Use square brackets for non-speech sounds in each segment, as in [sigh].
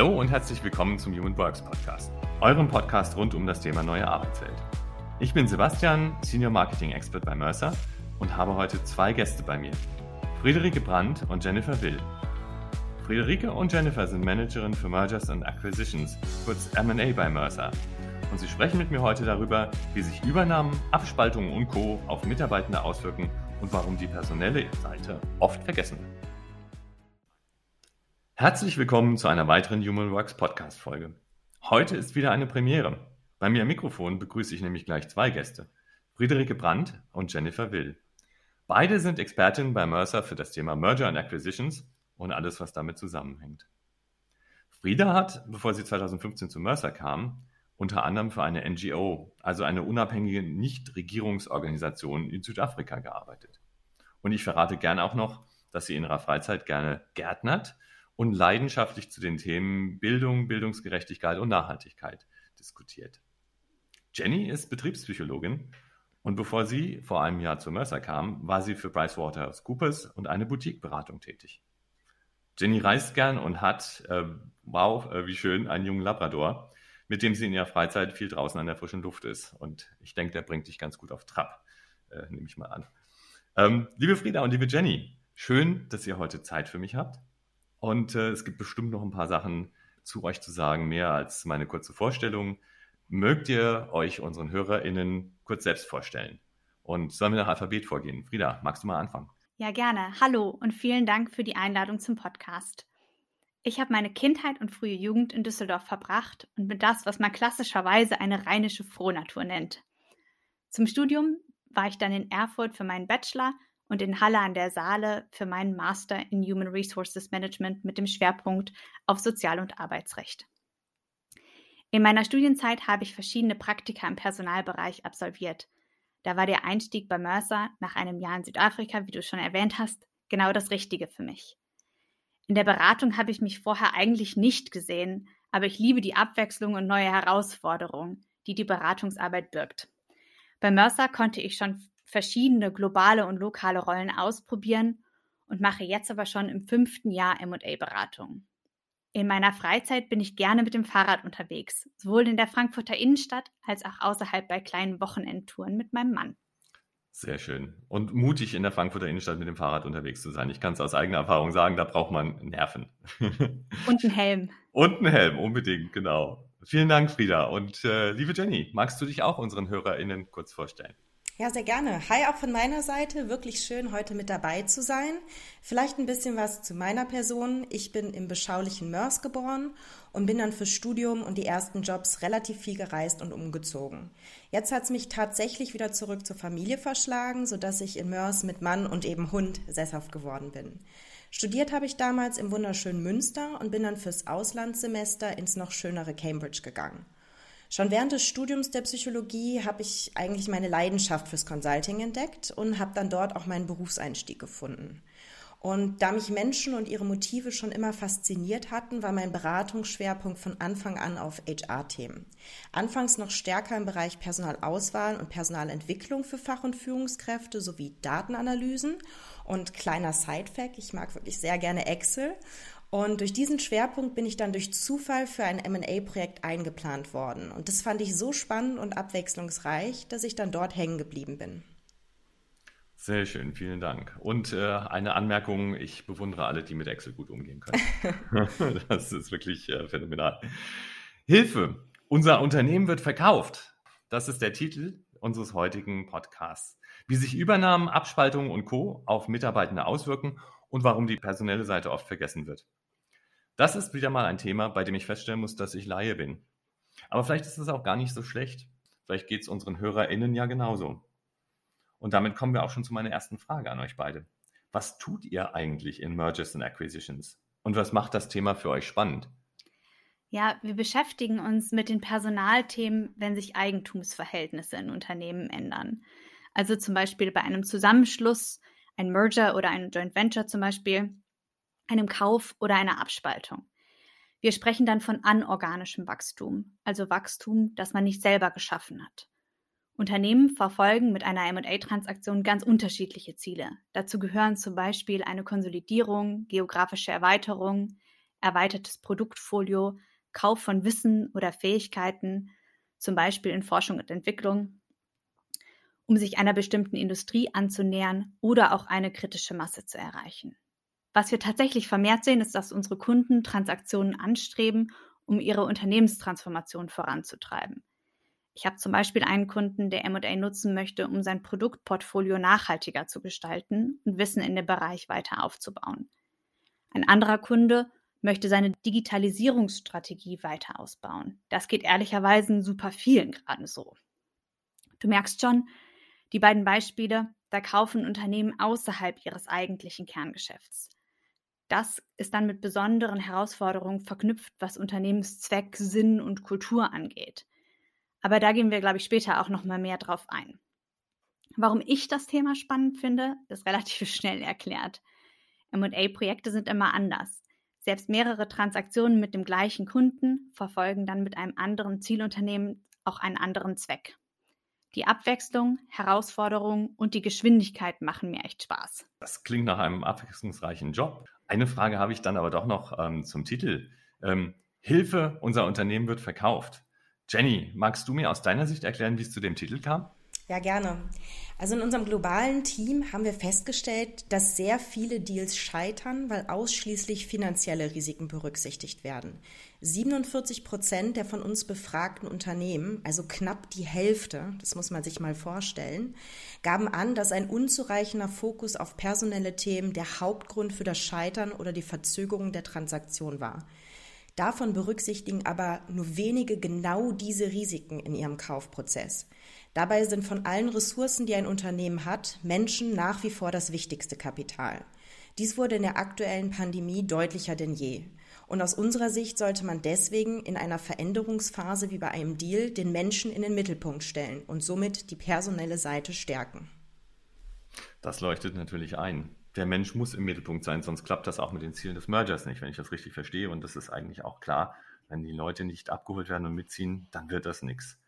Hallo und herzlich willkommen zum Human Works Podcast, eurem Podcast rund um das Thema neue Arbeitswelt. Ich bin Sebastian, Senior Marketing Expert bei Mercer und habe heute zwei Gäste bei mir, Friederike Brandt und Jennifer Will. Friederike und Jennifer sind Managerin für Mergers and Acquisitions, kurz M&A bei Mercer. Und sie sprechen mit mir heute darüber, wie sich Übernahmen, Abspaltungen und Co. auf Mitarbeitende auswirken und warum die personelle Seite oft vergessen wird. Herzlich willkommen zu einer weiteren Human Works Podcast Folge. Heute ist wieder eine Premiere. Bei mir am Mikrofon begrüße ich nämlich gleich zwei Gäste, Friederike Brandt und Jennifer Will. Beide sind Expertinnen bei Mercer für das Thema Merger and Acquisitions und alles, was damit zusammenhängt. Frieda hat, bevor sie 2015 zu Mercer kam, unter anderem für eine NGO, also eine unabhängige Nichtregierungsorganisation in Südafrika gearbeitet. Und ich verrate gerne auch noch, dass sie in ihrer Freizeit gerne gärtnert und leidenschaftlich zu den Themen Bildung, Bildungsgerechtigkeit und Nachhaltigkeit diskutiert. Jenny ist Betriebspsychologin und bevor sie vor einem Jahr zu Mercer kam, war sie für PricewaterhouseCoopers und eine Boutiqueberatung tätig. Jenny reist gern und hat, äh, wow, äh, wie schön, einen jungen Labrador, mit dem sie in ihrer Freizeit viel draußen an der frischen Luft ist. Und ich denke, der bringt dich ganz gut auf Trab, äh, nehme ich mal an. Ähm, liebe Frieda und liebe Jenny, schön, dass ihr heute Zeit für mich habt. Und äh, es gibt bestimmt noch ein paar Sachen zu euch zu sagen, mehr als meine kurze Vorstellung. Mögt ihr euch unseren HörerInnen kurz selbst vorstellen? Und sollen wir nach Alphabet vorgehen? Frieda, magst du mal anfangen? Ja, gerne. Hallo und vielen Dank für die Einladung zum Podcast. Ich habe meine Kindheit und frühe Jugend in Düsseldorf verbracht und bin das, was man klassischerweise eine rheinische Frohnatur nennt. Zum Studium war ich dann in Erfurt für meinen Bachelor und in Halle an der Saale für meinen Master in Human Resources Management mit dem Schwerpunkt auf Sozial- und Arbeitsrecht. In meiner Studienzeit habe ich verschiedene Praktika im Personalbereich absolviert. Da war der Einstieg bei Mercer nach einem Jahr in Südafrika, wie du schon erwähnt hast, genau das Richtige für mich. In der Beratung habe ich mich vorher eigentlich nicht gesehen, aber ich liebe die Abwechslung und neue Herausforderungen, die die Beratungsarbeit birgt. Bei Mercer konnte ich schon verschiedene globale und lokale Rollen ausprobieren und mache jetzt aber schon im fünften Jahr MA-Beratung. In meiner Freizeit bin ich gerne mit dem Fahrrad unterwegs, sowohl in der Frankfurter Innenstadt als auch außerhalb bei kleinen Wochenendtouren mit meinem Mann. Sehr schön. Und mutig in der Frankfurter Innenstadt mit dem Fahrrad unterwegs zu sein. Ich kann es aus eigener Erfahrung sagen, da braucht man Nerven. [laughs] Und einen Helm. Und einen Helm, unbedingt, genau. Vielen Dank, Frieda. Und äh, liebe Jenny, magst du dich auch unseren HörerInnen kurz vorstellen? Ja, sehr gerne. Hi auch von meiner Seite. Wirklich schön, heute mit dabei zu sein. Vielleicht ein bisschen was zu meiner Person. Ich bin im beschaulichen Mörs geboren und bin dann fürs Studium und die ersten Jobs relativ viel gereist und umgezogen. Jetzt hat es mich tatsächlich wieder zurück zur Familie verschlagen, sodass ich in Mörs mit Mann und eben Hund sesshaft geworden bin. Studiert habe ich damals im wunderschönen Münster und bin dann fürs Auslandssemester ins noch schönere Cambridge gegangen. Schon während des Studiums der Psychologie habe ich eigentlich meine Leidenschaft fürs Consulting entdeckt und habe dann dort auch meinen Berufseinstieg gefunden. Und da mich Menschen und ihre Motive schon immer fasziniert hatten, war mein Beratungsschwerpunkt von Anfang an auf HR-Themen. Anfangs noch stärker im Bereich Personalauswahl und Personalentwicklung für Fach- und Führungskräfte sowie Datenanalysen. Und kleiner Sidefact, ich mag wirklich sehr gerne Excel. Und durch diesen Schwerpunkt bin ich dann durch Zufall für ein MA-Projekt eingeplant worden. Und das fand ich so spannend und abwechslungsreich, dass ich dann dort hängen geblieben bin. Sehr schön, vielen Dank. Und äh, eine Anmerkung, ich bewundere alle, die mit Excel gut umgehen können. [laughs] das ist wirklich äh, phänomenal. Hilfe, unser Unternehmen wird verkauft. Das ist der Titel unseres heutigen Podcasts. Wie sich Übernahmen, Abspaltungen und Co. auf Mitarbeitende auswirken und warum die personelle Seite oft vergessen wird. Das ist wieder mal ein Thema, bei dem ich feststellen muss, dass ich Laie bin. Aber vielleicht ist es auch gar nicht so schlecht. Vielleicht geht es unseren HörerInnen ja genauso. Und damit kommen wir auch schon zu meiner ersten Frage an euch beide. Was tut ihr eigentlich in Mergers and Acquisitions? Und was macht das Thema für euch spannend? Ja, wir beschäftigen uns mit den Personalthemen, wenn sich Eigentumsverhältnisse in Unternehmen ändern. Also zum Beispiel bei einem Zusammenschluss, ein Merger oder ein Joint Venture zum Beispiel, einem Kauf oder einer Abspaltung. Wir sprechen dann von anorganischem Wachstum, also Wachstum, das man nicht selber geschaffen hat. Unternehmen verfolgen mit einer MA-Transaktion ganz unterschiedliche Ziele. Dazu gehören zum Beispiel eine Konsolidierung, geografische Erweiterung, erweitertes Produktfolio, Kauf von Wissen oder Fähigkeiten, zum Beispiel in Forschung und Entwicklung, um sich einer bestimmten Industrie anzunähern oder auch eine kritische Masse zu erreichen. Was wir tatsächlich vermehrt sehen, ist, dass unsere Kunden Transaktionen anstreben, um ihre Unternehmenstransformation voranzutreiben. Ich habe zum Beispiel einen Kunden, der MA nutzen möchte, um sein Produktportfolio nachhaltiger zu gestalten und Wissen in dem Bereich weiter aufzubauen. Ein anderer Kunde möchte seine Digitalisierungsstrategie weiter ausbauen. Das geht ehrlicherweise super vielen gerade so. Du merkst schon, die beiden Beispiele, da kaufen Unternehmen außerhalb ihres eigentlichen Kerngeschäfts. Das ist dann mit besonderen Herausforderungen verknüpft, was Unternehmenszweck, Sinn und Kultur angeht. Aber da gehen wir, glaube ich, später auch noch mal mehr drauf ein. Warum ich das Thema spannend finde, ist relativ [laughs] schnell erklärt. M&A-Projekte sind immer anders. Selbst mehrere Transaktionen mit dem gleichen Kunden verfolgen dann mit einem anderen Zielunternehmen auch einen anderen Zweck. Die Abwechslung, Herausforderungen und die Geschwindigkeit machen mir echt Spaß. Das klingt nach einem abwechslungsreichen Job. Eine Frage habe ich dann aber doch noch ähm, zum Titel. Ähm, Hilfe, unser Unternehmen wird verkauft. Jenny, magst du mir aus deiner Sicht erklären, wie es zu dem Titel kam? Ja, gerne. Also in unserem globalen Team haben wir festgestellt, dass sehr viele Deals scheitern, weil ausschließlich finanzielle Risiken berücksichtigt werden. 47 Prozent der von uns befragten Unternehmen, also knapp die Hälfte, das muss man sich mal vorstellen, gaben an, dass ein unzureichender Fokus auf personelle Themen der Hauptgrund für das Scheitern oder die Verzögerung der Transaktion war. Davon berücksichtigen aber nur wenige genau diese Risiken in ihrem Kaufprozess. Dabei sind von allen Ressourcen, die ein Unternehmen hat, Menschen nach wie vor das wichtigste Kapital. Dies wurde in der aktuellen Pandemie deutlicher denn je. Und aus unserer Sicht sollte man deswegen in einer Veränderungsphase wie bei einem Deal den Menschen in den Mittelpunkt stellen und somit die personelle Seite stärken. Das leuchtet natürlich ein. Der Mensch muss im Mittelpunkt sein, sonst klappt das auch mit den Zielen des Mergers nicht, wenn ich das richtig verstehe. Und das ist eigentlich auch klar. Wenn die Leute nicht abgeholt werden und mitziehen, dann wird das nichts.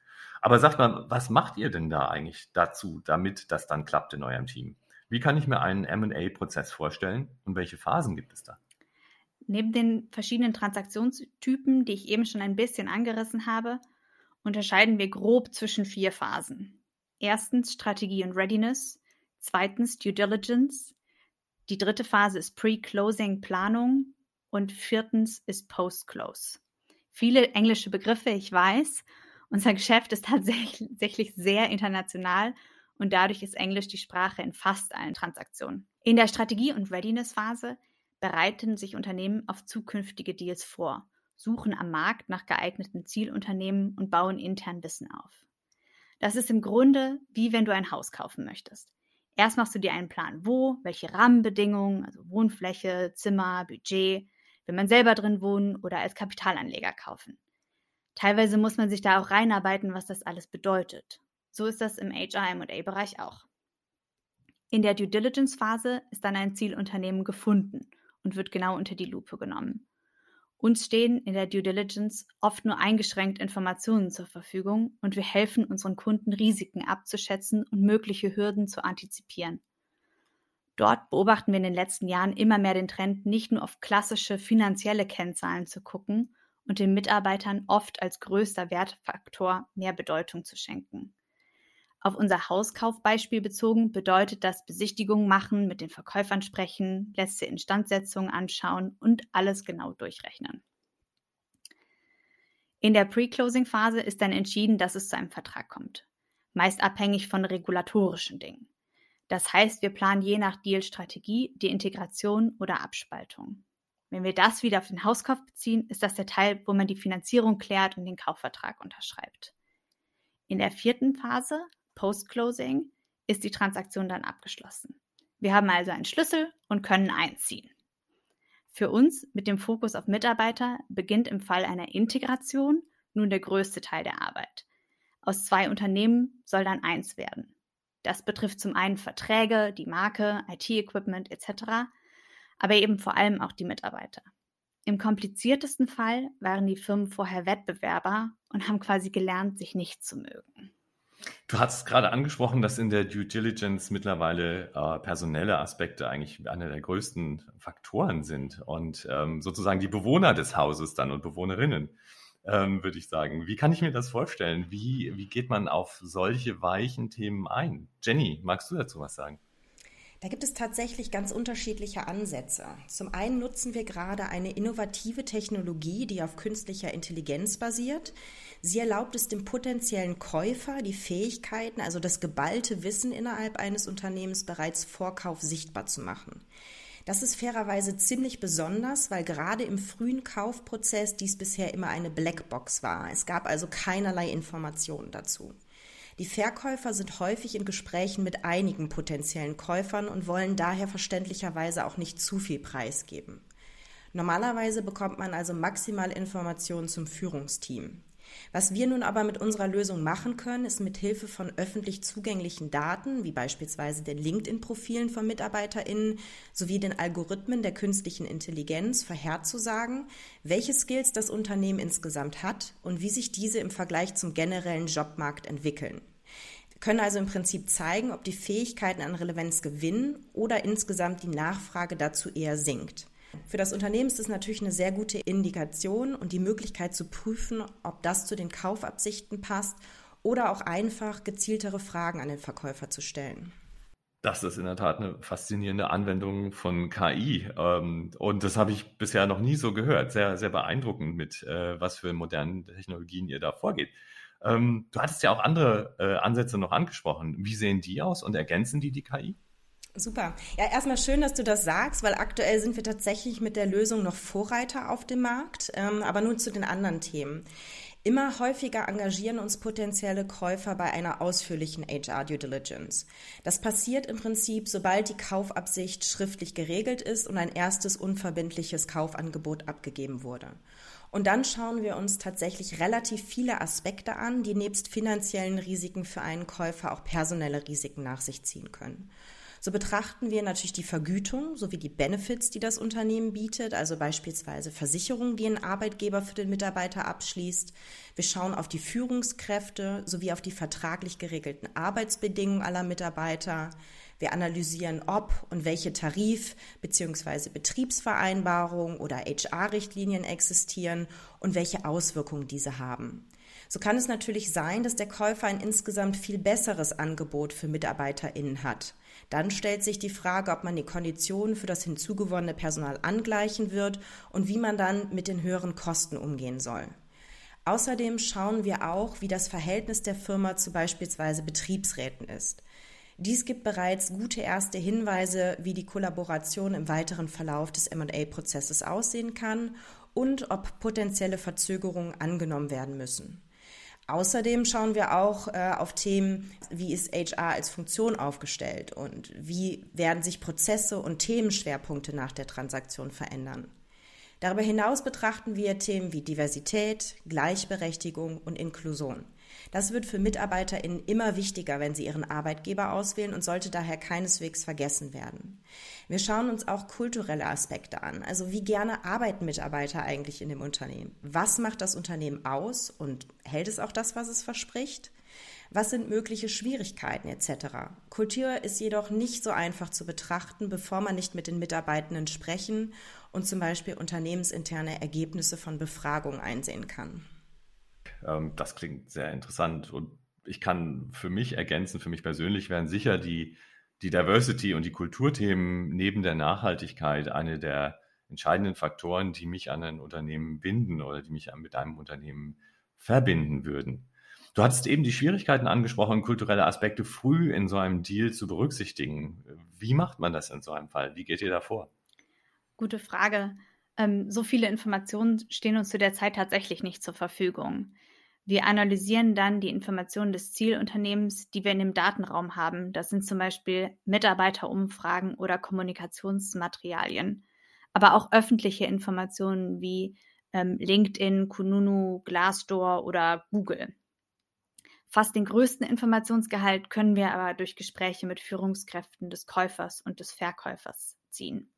Aber sagt mal, was macht ihr denn da eigentlich dazu, damit das dann klappt in eurem Team? Wie kann ich mir einen MA-Prozess vorstellen und welche Phasen gibt es da? Neben den verschiedenen Transaktionstypen, die ich eben schon ein bisschen angerissen habe, unterscheiden wir grob zwischen vier Phasen. Erstens Strategie und Readiness, zweitens Due Diligence, die dritte Phase ist Pre-Closing Planung und viertens ist Post-Close. Viele englische Begriffe, ich weiß, unser Geschäft ist [laughs] tatsächlich sehr international und dadurch ist Englisch die Sprache in fast allen Transaktionen. In der Strategie- und Readiness-Phase bereiten sich Unternehmen auf zukünftige Deals vor, suchen am Markt nach geeigneten Zielunternehmen und bauen intern Wissen auf. Das ist im Grunde wie wenn du ein Haus kaufen möchtest. Erst machst du dir einen Plan, wo, welche Rahmenbedingungen, also Wohnfläche, Zimmer, Budget, will man selber drin wohnen oder als Kapitalanleger kaufen. Teilweise muss man sich da auch reinarbeiten, was das alles bedeutet. So ist das im HR-MA-Bereich auch. In der Due Diligence-Phase ist dann ein Zielunternehmen gefunden und wird genau unter die Lupe genommen. Uns stehen in der Due Diligence oft nur eingeschränkt Informationen zur Verfügung und wir helfen unseren Kunden, Risiken abzuschätzen und mögliche Hürden zu antizipieren. Dort beobachten wir in den letzten Jahren immer mehr den Trend, nicht nur auf klassische finanzielle Kennzahlen zu gucken, und den Mitarbeitern oft als größter Wertfaktor mehr Bedeutung zu schenken. Auf unser Hauskaufbeispiel bezogen bedeutet das Besichtigung machen, mit den Verkäufern sprechen, letzte Instandsetzung anschauen und alles genau durchrechnen. In der Pre-Closing-Phase ist dann entschieden, dass es zu einem Vertrag kommt, meist abhängig von regulatorischen Dingen. Das heißt, wir planen je nach Deal-Strategie die Integration oder Abspaltung. Wenn wir das wieder auf den Hauskauf beziehen, ist das der Teil, wo man die Finanzierung klärt und den Kaufvertrag unterschreibt. In der vierten Phase, Post-Closing, ist die Transaktion dann abgeschlossen. Wir haben also einen Schlüssel und können einziehen. Für uns mit dem Fokus auf Mitarbeiter beginnt im Fall einer Integration nun der größte Teil der Arbeit. Aus zwei Unternehmen soll dann eins werden. Das betrifft zum einen Verträge, die Marke, IT-Equipment etc., aber eben vor allem auch die Mitarbeiter. Im kompliziertesten Fall waren die Firmen vorher Wettbewerber und haben quasi gelernt, sich nicht zu mögen. Du hast gerade angesprochen, dass in der Due Diligence mittlerweile äh, personelle Aspekte eigentlich einer der größten Faktoren sind und ähm, sozusagen die Bewohner des Hauses dann und Bewohnerinnen, ähm, würde ich sagen. Wie kann ich mir das vorstellen? Wie, wie geht man auf solche weichen Themen ein? Jenny, magst du dazu was sagen? Da gibt es tatsächlich ganz unterschiedliche Ansätze. Zum einen nutzen wir gerade eine innovative Technologie, die auf künstlicher Intelligenz basiert. Sie erlaubt es dem potenziellen Käufer, die Fähigkeiten, also das geballte Wissen innerhalb eines Unternehmens bereits vor Kauf sichtbar zu machen. Das ist fairerweise ziemlich besonders, weil gerade im frühen Kaufprozess dies bisher immer eine Blackbox war. Es gab also keinerlei Informationen dazu. Die Verkäufer sind häufig in Gesprächen mit einigen potenziellen Käufern und wollen daher verständlicherweise auch nicht zu viel preisgeben. Normalerweise bekommt man also maximal Informationen zum Führungsteam. Was wir nun aber mit unserer Lösung machen können, ist mit Hilfe von öffentlich zugänglichen Daten, wie beispielsweise den LinkedIn-Profilen von MitarbeiterInnen sowie den Algorithmen der künstlichen Intelligenz vorherzusagen, welche Skills das Unternehmen insgesamt hat und wie sich diese im Vergleich zum generellen Jobmarkt entwickeln. Wir können also im Prinzip zeigen, ob die Fähigkeiten an Relevanz gewinnen oder insgesamt die Nachfrage dazu eher sinkt. Für das Unternehmen ist es natürlich eine sehr gute Indikation und die Möglichkeit zu prüfen, ob das zu den Kaufabsichten passt oder auch einfach gezieltere Fragen an den Verkäufer zu stellen. Das ist in der Tat eine faszinierende Anwendung von KI. Ähm, und das habe ich bisher noch nie so gehört. Sehr, sehr beeindruckend, mit äh, was für modernen Technologien ihr da vorgeht. Ähm, du hattest ja auch andere äh, Ansätze noch angesprochen. Wie sehen die aus und ergänzen die die KI? Super. Ja, erstmal schön, dass du das sagst, weil aktuell sind wir tatsächlich mit der Lösung noch Vorreiter auf dem Markt. Ähm, aber nun zu den anderen Themen. Immer häufiger engagieren uns potenzielle Käufer bei einer ausführlichen HR-Due Diligence. Das passiert im Prinzip, sobald die Kaufabsicht schriftlich geregelt ist und ein erstes unverbindliches Kaufangebot abgegeben wurde. Und dann schauen wir uns tatsächlich relativ viele Aspekte an, die nebst finanziellen Risiken für einen Käufer auch personelle Risiken nach sich ziehen können. So betrachten wir natürlich die Vergütung sowie die Benefits, die das Unternehmen bietet, also beispielsweise Versicherungen, die ein Arbeitgeber für den Mitarbeiter abschließt. Wir schauen auf die Führungskräfte sowie auf die vertraglich geregelten Arbeitsbedingungen aller Mitarbeiter. Wir analysieren, ob und welche Tarif- bzw. Betriebsvereinbarungen oder HR-Richtlinien existieren und welche Auswirkungen diese haben. So kann es natürlich sein, dass der Käufer ein insgesamt viel besseres Angebot für MitarbeiterInnen hat. Dann stellt sich die Frage, ob man die Konditionen für das hinzugewonnene Personal angleichen wird und wie man dann mit den höheren Kosten umgehen soll. Außerdem schauen wir auch, wie das Verhältnis der Firma zu beispielsweise Betriebsräten ist. Dies gibt bereits gute erste Hinweise, wie die Kollaboration im weiteren Verlauf des MA-Prozesses aussehen kann und ob potenzielle Verzögerungen angenommen werden müssen. Außerdem schauen wir auch äh, auf Themen, wie ist HR als Funktion aufgestellt und wie werden sich Prozesse und Themenschwerpunkte nach der Transaktion verändern. Darüber hinaus betrachten wir Themen wie Diversität, Gleichberechtigung und Inklusion. Das wird für MitarbeiterInnen immer wichtiger, wenn sie ihren Arbeitgeber auswählen und sollte daher keineswegs vergessen werden. Wir schauen uns auch kulturelle Aspekte an. Also wie gerne arbeiten Mitarbeiter eigentlich in dem Unternehmen? Was macht das Unternehmen aus und hält es auch das, was es verspricht? Was sind mögliche Schwierigkeiten etc.? Kultur ist jedoch nicht so einfach zu betrachten, bevor man nicht mit den Mitarbeitenden sprechen und zum Beispiel unternehmensinterne Ergebnisse von Befragungen einsehen kann. Ähm, das klingt sehr interessant und ich kann für mich ergänzen, für mich persönlich wären sicher die, die Diversity und die Kulturthemen neben der Nachhaltigkeit eine der entscheidenden Faktoren, die mich an ein Unternehmen binden oder die mich mit einem Unternehmen verbinden würden. Du hattest eben die Schwierigkeiten angesprochen, kulturelle Aspekte früh in so einem Deal zu berücksichtigen. Wie macht man das in so einem Fall? Wie geht ihr da vor? Gute Frage. Ähm, so viele Informationen stehen uns zu der Zeit tatsächlich nicht zur Verfügung. Wir analysieren dann die Informationen des Zielunternehmens, die wir in dem Datenraum haben. Das sind zum Beispiel Mitarbeiterumfragen oder Kommunikationsmaterialien, aber auch öffentliche Informationen wie ähm, LinkedIn, Kununu, Glassdoor oder Google. Fast den größten Informationsgehalt können wir aber durch Gespräche mit Führungskräften des Käufers und des Verkäufers ziehen.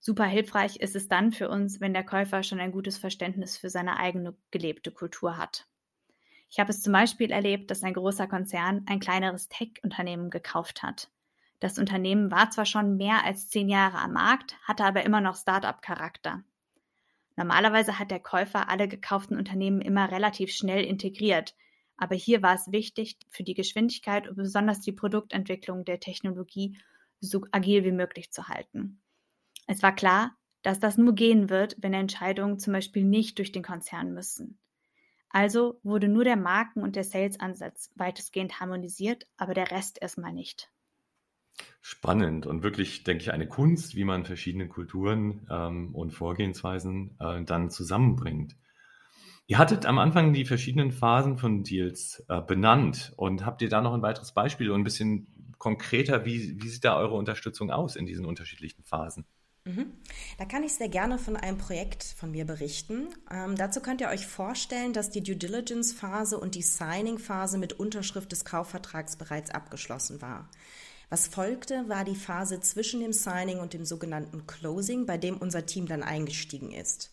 Super hilfreich ist es dann für uns, wenn der Käufer schon ein gutes Verständnis für seine eigene gelebte Kultur hat. Ich habe es zum Beispiel erlebt, dass ein großer Konzern ein kleineres Tech-Unternehmen gekauft hat. Das Unternehmen war zwar schon mehr als zehn Jahre am Markt, hatte aber immer noch Start-up-Charakter. Normalerweise hat der Käufer alle gekauften Unternehmen immer relativ schnell integriert, aber hier war es wichtig, für die Geschwindigkeit und besonders die Produktentwicklung der Technologie so agil wie möglich zu halten. Es war klar, dass das nur gehen wird, wenn Entscheidungen zum Beispiel nicht durch den Konzern müssen. Also wurde nur der Marken- und der Sales-Ansatz weitestgehend harmonisiert, aber der Rest erstmal nicht. Spannend und wirklich, denke ich, eine Kunst, wie man verschiedene Kulturen ähm, und Vorgehensweisen äh, dann zusammenbringt. Ihr hattet am Anfang die verschiedenen Phasen von Deals äh, benannt und habt ihr da noch ein weiteres Beispiel und ein bisschen konkreter, wie, wie sieht da eure Unterstützung aus in diesen unterschiedlichen Phasen? Mhm. Da kann ich sehr gerne von einem Projekt von mir berichten. Ähm, dazu könnt ihr euch vorstellen, dass die Due Diligence-Phase und die Signing-Phase mit Unterschrift des Kaufvertrags bereits abgeschlossen war. Was folgte, war die Phase zwischen dem Signing und dem sogenannten Closing, bei dem unser Team dann eingestiegen ist.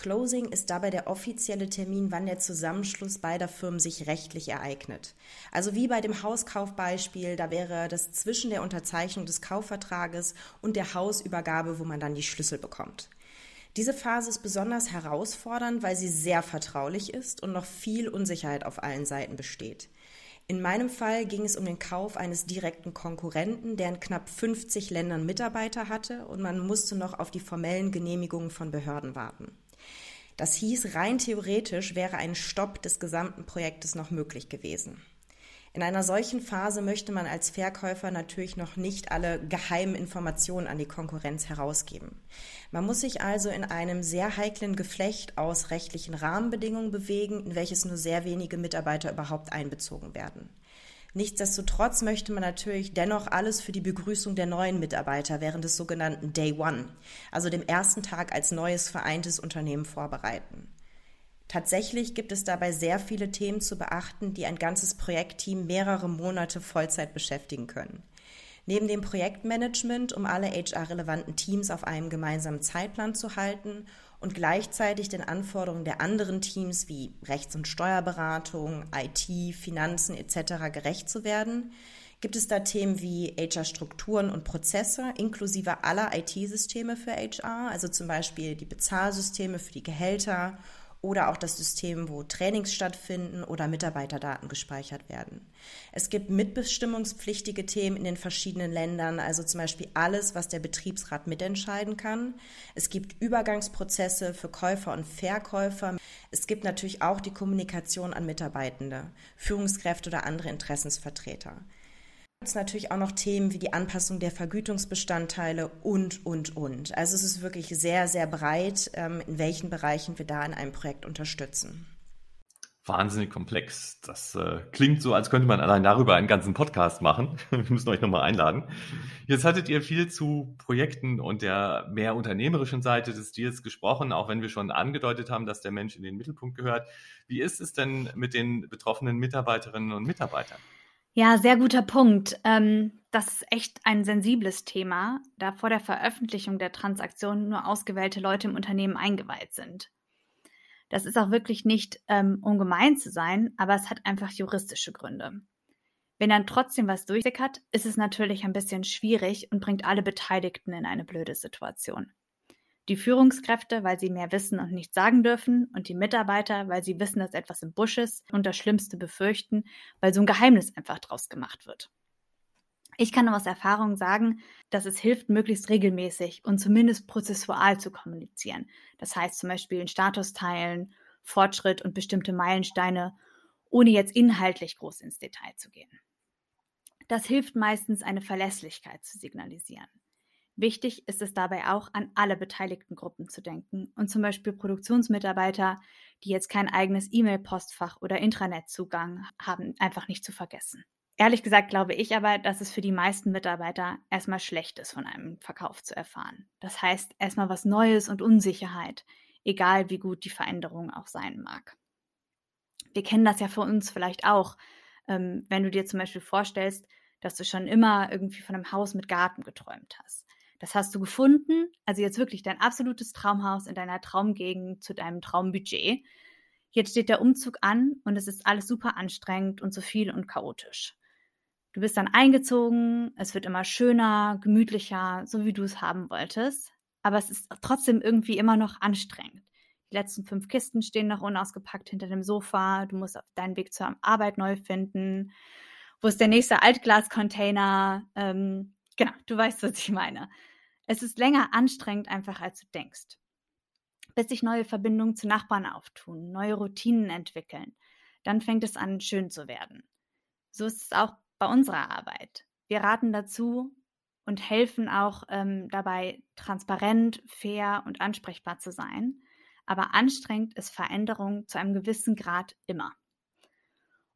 Closing ist dabei der offizielle Termin, wann der Zusammenschluss beider Firmen sich rechtlich ereignet. Also wie bei dem Hauskaufbeispiel, da wäre das zwischen der Unterzeichnung des Kaufvertrages und der Hausübergabe, wo man dann die Schlüssel bekommt. Diese Phase ist besonders herausfordernd, weil sie sehr vertraulich ist und noch viel Unsicherheit auf allen Seiten besteht. In meinem Fall ging es um den Kauf eines direkten Konkurrenten, der in knapp 50 Ländern Mitarbeiter hatte und man musste noch auf die formellen Genehmigungen von Behörden warten. Das hieß, rein theoretisch wäre ein Stopp des gesamten Projektes noch möglich gewesen. In einer solchen Phase möchte man als Verkäufer natürlich noch nicht alle geheimen Informationen an die Konkurrenz herausgeben. Man muss sich also in einem sehr heiklen Geflecht aus rechtlichen Rahmenbedingungen bewegen, in welches nur sehr wenige Mitarbeiter überhaupt einbezogen werden. Nichtsdestotrotz möchte man natürlich dennoch alles für die Begrüßung der neuen Mitarbeiter während des sogenannten Day One, also dem ersten Tag als neues vereintes Unternehmen vorbereiten. Tatsächlich gibt es dabei sehr viele Themen zu beachten, die ein ganzes Projektteam mehrere Monate Vollzeit beschäftigen können. Neben dem Projektmanagement, um alle HR-relevanten Teams auf einem gemeinsamen Zeitplan zu halten und gleichzeitig den Anforderungen der anderen Teams wie Rechts- und Steuerberatung, IT, Finanzen etc. gerecht zu werden, gibt es da Themen wie HR-Strukturen und Prozesse inklusive aller IT-Systeme für HR, also zum Beispiel die Bezahlsysteme für die Gehälter oder auch das System, wo Trainings stattfinden oder Mitarbeiterdaten gespeichert werden. Es gibt mitbestimmungspflichtige Themen in den verschiedenen Ländern, also zum Beispiel alles, was der Betriebsrat mitentscheiden kann. Es gibt Übergangsprozesse für Käufer und Verkäufer. Es gibt natürlich auch die Kommunikation an Mitarbeitende, Führungskräfte oder andere Interessensvertreter gibt es natürlich auch noch Themen wie die Anpassung der Vergütungsbestandteile und, und, und. Also es ist wirklich sehr, sehr breit, ähm, in welchen Bereichen wir da in einem Projekt unterstützen. Wahnsinnig komplex. Das äh, klingt so, als könnte man allein darüber einen ganzen Podcast machen. [laughs] Wir müssen euch nochmal einladen. Jetzt hattet ihr viel zu Projekten und der mehr unternehmerischen Seite des Deals gesprochen, auch wenn wir schon angedeutet haben, dass der Mensch in den Mittelpunkt gehört. Wie ist es denn mit den betroffenen Mitarbeiterinnen und Mitarbeitern? Ja, sehr guter Punkt. Ähm, das ist echt ein sensibles Thema, da vor der Veröffentlichung der Transaktion nur ausgewählte Leute im Unternehmen eingeweiht sind. Das ist auch wirklich nicht, ähm, um zu sein, aber es hat einfach juristische Gründe. Wenn dann trotzdem was durchsickert, ist es natürlich ein bisschen schwierig und bringt alle Beteiligten in eine blöde Situation die Führungskräfte, weil sie mehr wissen und nichts sagen dürfen, und die Mitarbeiter, weil sie wissen, dass etwas im Busch ist und das Schlimmste befürchten, weil so ein Geheimnis einfach draus gemacht wird. Ich kann aus Erfahrung sagen, dass es hilft, möglichst regelmäßig und zumindest prozessual zu kommunizieren. Das heißt zum Beispiel den Status teilen, Fortschritt und bestimmte Meilensteine, ohne jetzt inhaltlich groß ins Detail zu gehen. Das hilft meistens, eine Verlässlichkeit zu signalisieren. Wichtig ist es dabei auch, an alle beteiligten Gruppen zu denken und zum Beispiel Produktionsmitarbeiter, die jetzt kein eigenes E-Mail-Postfach oder Intranet-Zugang haben, einfach nicht zu vergessen. Ehrlich gesagt glaube ich aber, dass es für die meisten Mitarbeiter erstmal schlecht ist, von einem Verkauf zu erfahren. Das heißt erstmal was Neues und Unsicherheit, egal wie gut die Veränderung auch sein mag. Wir kennen das ja für uns vielleicht auch, ähm, wenn du dir zum Beispiel vorstellst, dass du schon immer irgendwie von einem Haus mit Garten geträumt hast. Das hast du gefunden, also jetzt wirklich dein absolutes Traumhaus in deiner Traumgegend zu deinem Traumbudget. Jetzt steht der Umzug an und es ist alles super anstrengend und zu viel und chaotisch. Du bist dann eingezogen, es wird immer schöner, gemütlicher, so wie du es haben wolltest, aber es ist trotzdem irgendwie immer noch anstrengend. Die letzten fünf Kisten stehen noch unausgepackt hinter dem Sofa, du musst deinen Weg zur Arbeit neu finden. Wo ist der nächste Altglascontainer? Ähm, genau, du weißt, was ich meine. Es ist länger anstrengend einfach, als du denkst. Bis sich neue Verbindungen zu Nachbarn auftun, neue Routinen entwickeln, dann fängt es an, schön zu werden. So ist es auch bei unserer Arbeit. Wir raten dazu und helfen auch ähm, dabei, transparent, fair und ansprechbar zu sein. Aber anstrengend ist Veränderung zu einem gewissen Grad immer.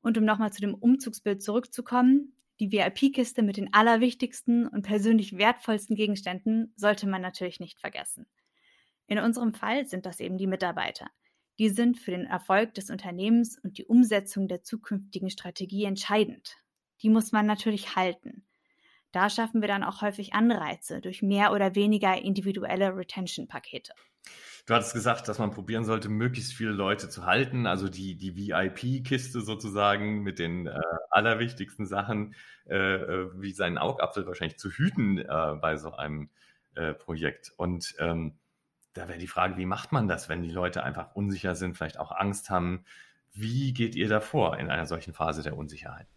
Und um nochmal zu dem Umzugsbild zurückzukommen, die VIP-Kiste mit den allerwichtigsten und persönlich wertvollsten Gegenständen sollte man natürlich nicht vergessen. In unserem Fall sind das eben die Mitarbeiter. Die sind für den Erfolg des Unternehmens und die Umsetzung der zukünftigen Strategie entscheidend. Die muss man natürlich halten. Da schaffen wir dann auch häufig Anreize durch mehr oder weniger individuelle Retention-Pakete. Du hattest gesagt, dass man probieren sollte, möglichst viele Leute zu halten, also die, die VIP-Kiste sozusagen mit den äh, allerwichtigsten Sachen, äh, äh, wie seinen Augapfel wahrscheinlich zu hüten äh, bei so einem äh, Projekt. Und ähm, da wäre die Frage, wie macht man das, wenn die Leute einfach unsicher sind, vielleicht auch Angst haben? Wie geht ihr davor in einer solchen Phase der Unsicherheit?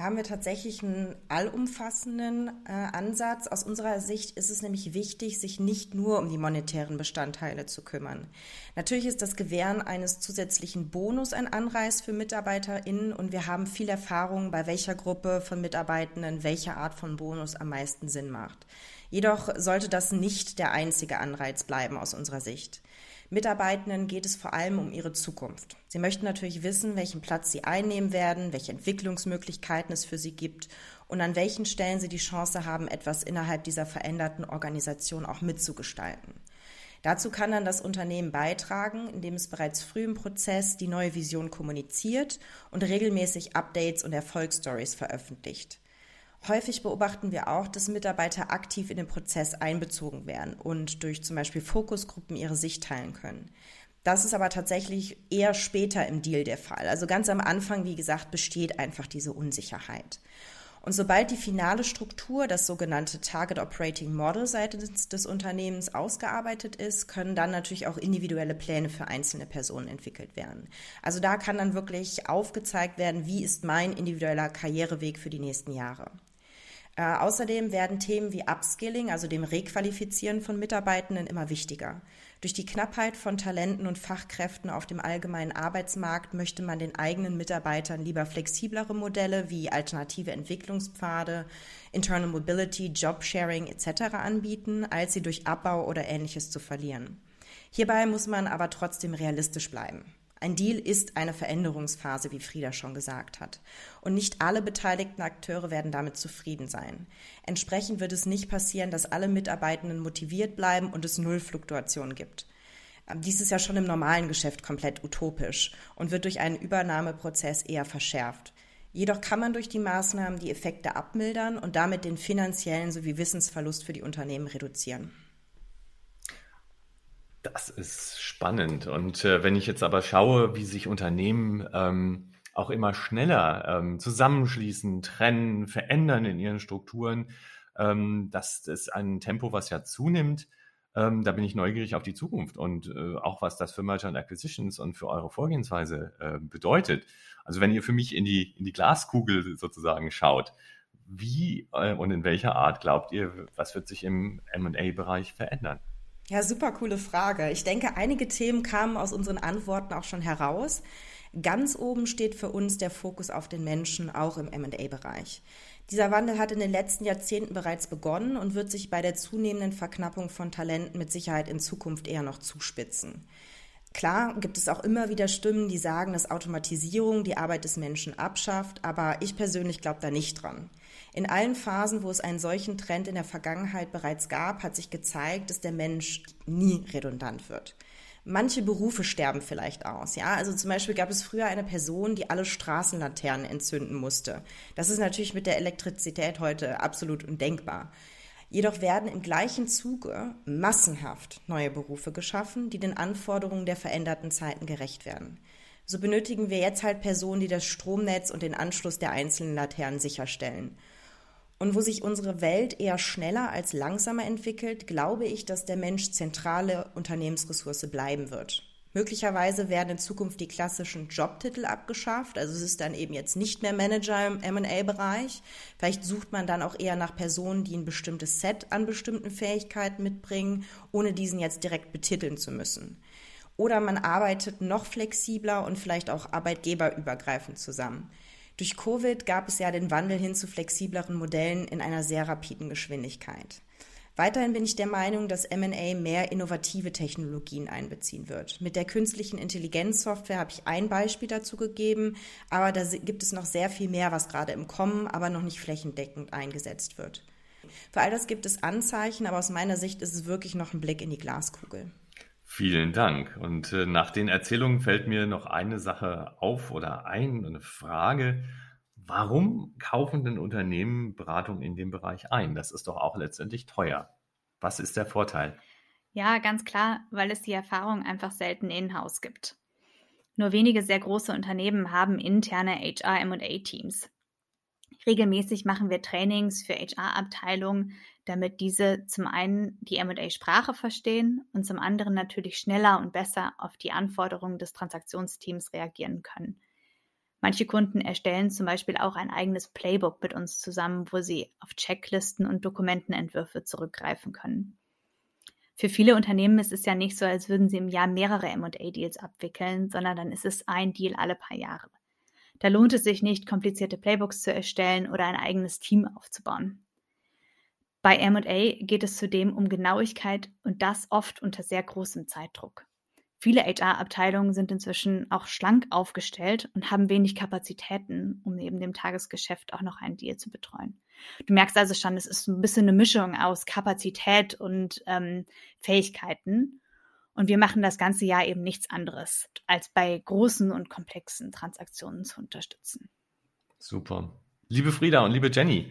Da haben wir tatsächlich einen allumfassenden äh, Ansatz. Aus unserer Sicht ist es nämlich wichtig, sich nicht nur um die monetären Bestandteile zu kümmern. Natürlich ist das Gewähren eines zusätzlichen Bonus ein Anreiz für MitarbeiterInnen und wir haben viel Erfahrung, bei welcher Gruppe von Mitarbeitenden welche Art von Bonus am meisten Sinn macht. Jedoch sollte das nicht der einzige Anreiz bleiben aus unserer Sicht. Mitarbeitenden geht es vor allem um ihre Zukunft. Sie möchten natürlich wissen, welchen Platz sie einnehmen werden, welche Entwicklungsmöglichkeiten es für sie gibt und an welchen Stellen sie die Chance haben, etwas innerhalb dieser veränderten Organisation auch mitzugestalten. Dazu kann dann das Unternehmen beitragen, indem es bereits früh im Prozess die neue Vision kommuniziert und regelmäßig Updates und Erfolgsstories veröffentlicht. Häufig beobachten wir auch, dass Mitarbeiter aktiv in den Prozess einbezogen werden und durch zum Beispiel Fokusgruppen ihre Sicht teilen können. Das ist aber tatsächlich eher später im Deal der Fall. Also ganz am Anfang, wie gesagt, besteht einfach diese Unsicherheit. Und sobald die finale Struktur, das sogenannte Target Operating Model seitens des Unternehmens ausgearbeitet ist, können dann natürlich auch individuelle Pläne für einzelne Personen entwickelt werden. Also da kann dann wirklich aufgezeigt werden, wie ist mein individueller Karriereweg für die nächsten Jahre. Äh, außerdem werden Themen wie Upskilling, also dem Requalifizieren von Mitarbeitenden, immer wichtiger. Durch die Knappheit von Talenten und Fachkräften auf dem allgemeinen Arbeitsmarkt möchte man den eigenen Mitarbeitern lieber flexiblere Modelle wie alternative Entwicklungspfade, Internal Mobility, Jobsharing etc. anbieten, als sie durch Abbau oder ähnliches zu verlieren. Hierbei muss man aber trotzdem realistisch bleiben. Ein Deal ist eine Veränderungsphase, wie Frieda schon gesagt hat. Und nicht alle beteiligten Akteure werden damit zufrieden sein. Entsprechend wird es nicht passieren, dass alle Mitarbeitenden motiviert bleiben und es null Fluktuationen gibt. Ähm, dies ist ja schon im normalen Geschäft komplett utopisch und wird durch einen Übernahmeprozess eher verschärft. Jedoch kann man durch die Maßnahmen die Effekte abmildern und damit den finanziellen sowie Wissensverlust für die Unternehmen reduzieren. Das ist spannend. Und äh, wenn ich jetzt aber schaue, wie sich Unternehmen ähm, auch immer schneller ähm, zusammenschließen, trennen, verändern in ihren Strukturen, ähm, das ist ein Tempo, was ja zunimmt. Ähm, da bin ich neugierig auf die Zukunft und äh, auch was das für Merger and Acquisitions und für eure Vorgehensweise äh, bedeutet. Also wenn ihr für mich in die, in die Glaskugel sozusagen schaut, wie äh, und in welcher Art glaubt ihr, was wird sich im M&A-Bereich verändern? Ja, super coole Frage. Ich denke, einige Themen kamen aus unseren Antworten auch schon heraus. Ganz oben steht für uns der Fokus auf den Menschen, auch im MA-Bereich. Dieser Wandel hat in den letzten Jahrzehnten bereits begonnen und wird sich bei der zunehmenden Verknappung von Talenten mit Sicherheit in Zukunft eher noch zuspitzen. Klar gibt es auch immer wieder Stimmen, die sagen, dass Automatisierung die Arbeit des Menschen abschafft, aber ich persönlich glaube da nicht dran. In allen Phasen, wo es einen solchen Trend in der Vergangenheit bereits gab, hat sich gezeigt, dass der Mensch nie redundant wird. Manche Berufe sterben vielleicht aus, ja. Also zum Beispiel gab es früher eine Person, die alle Straßenlaternen entzünden musste. Das ist natürlich mit der Elektrizität heute absolut undenkbar. Jedoch werden im gleichen Zuge massenhaft neue Berufe geschaffen, die den Anforderungen der veränderten Zeiten gerecht werden. So benötigen wir jetzt halt Personen, die das Stromnetz und den Anschluss der einzelnen Laternen sicherstellen. Und wo sich unsere Welt eher schneller als langsamer entwickelt, glaube ich, dass der Mensch zentrale Unternehmensressource bleiben wird. Möglicherweise werden in Zukunft die klassischen Jobtitel abgeschafft. Also es ist dann eben jetzt nicht mehr Manager im M&A-Bereich. Vielleicht sucht man dann auch eher nach Personen, die ein bestimmtes Set an bestimmten Fähigkeiten mitbringen, ohne diesen jetzt direkt betiteln zu müssen. Oder man arbeitet noch flexibler und vielleicht auch arbeitgeberübergreifend zusammen. Durch Covid gab es ja den Wandel hin zu flexibleren Modellen in einer sehr rapiden Geschwindigkeit. Weiterhin bin ich der Meinung, dass MA mehr innovative Technologien einbeziehen wird. Mit der künstlichen Intelligenzsoftware habe ich ein Beispiel dazu gegeben, aber da gibt es noch sehr viel mehr, was gerade im Kommen, aber noch nicht flächendeckend eingesetzt wird. Für all das gibt es Anzeichen, aber aus meiner Sicht ist es wirklich noch ein Blick in die Glaskugel. Vielen Dank. Und äh, nach den Erzählungen fällt mir noch eine Sache auf oder ein, eine Frage. Warum kaufen denn Unternehmen Beratung in dem Bereich ein? Das ist doch auch letztendlich teuer. Was ist der Vorteil? Ja, ganz klar, weil es die Erfahrung einfach selten in-house gibt. Nur wenige sehr große Unternehmen haben interne HR-MA-Teams. Regelmäßig machen wir Trainings für HR-Abteilungen, damit diese zum einen die MA-Sprache verstehen und zum anderen natürlich schneller und besser auf die Anforderungen des Transaktionsteams reagieren können. Manche Kunden erstellen zum Beispiel auch ein eigenes Playbook mit uns zusammen, wo sie auf Checklisten und Dokumentenentwürfe zurückgreifen können. Für viele Unternehmen ist es ja nicht so, als würden sie im Jahr mehrere MA-Deals abwickeln, sondern dann ist es ein Deal alle paar Jahre. Da lohnt es sich nicht, komplizierte Playbooks zu erstellen oder ein eigenes Team aufzubauen. Bei MA geht es zudem um Genauigkeit und das oft unter sehr großem Zeitdruck. Viele HR-Abteilungen sind inzwischen auch schlank aufgestellt und haben wenig Kapazitäten, um neben dem Tagesgeschäft auch noch einen Deal zu betreuen. Du merkst also schon, es ist ein bisschen eine Mischung aus Kapazität und ähm, Fähigkeiten. Und wir machen das ganze Jahr eben nichts anderes, als bei großen und komplexen Transaktionen zu unterstützen. Super. Liebe Frieda und liebe Jenny,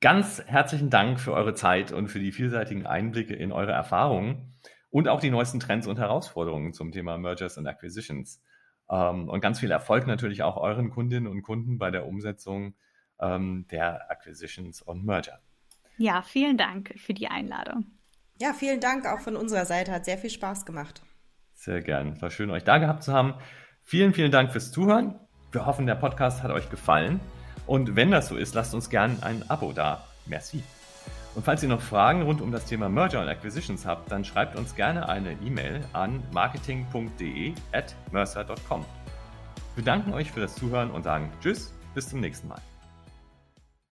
ganz herzlichen Dank für eure Zeit und für die vielseitigen Einblicke in eure Erfahrungen und auch die neuesten Trends und Herausforderungen zum Thema Mergers and Acquisitions. Ähm, und ganz viel Erfolg natürlich auch euren Kundinnen und Kunden bei der Umsetzung ähm, der Acquisitions und Merger. Ja, vielen Dank für die Einladung. Ja, vielen Dank auch von unserer Seite. Hat sehr viel Spaß gemacht. Sehr gern. War schön, euch da gehabt zu haben. Vielen, vielen Dank fürs Zuhören. Wir hoffen, der Podcast hat euch gefallen. Und wenn das so ist, lasst uns gern ein Abo da. Merci. Und falls ihr noch Fragen rund um das Thema Merger und Acquisitions habt, dann schreibt uns gerne eine E-Mail an marketing.de at mercer.com. Wir danken euch für das Zuhören und sagen Tschüss, bis zum nächsten Mal.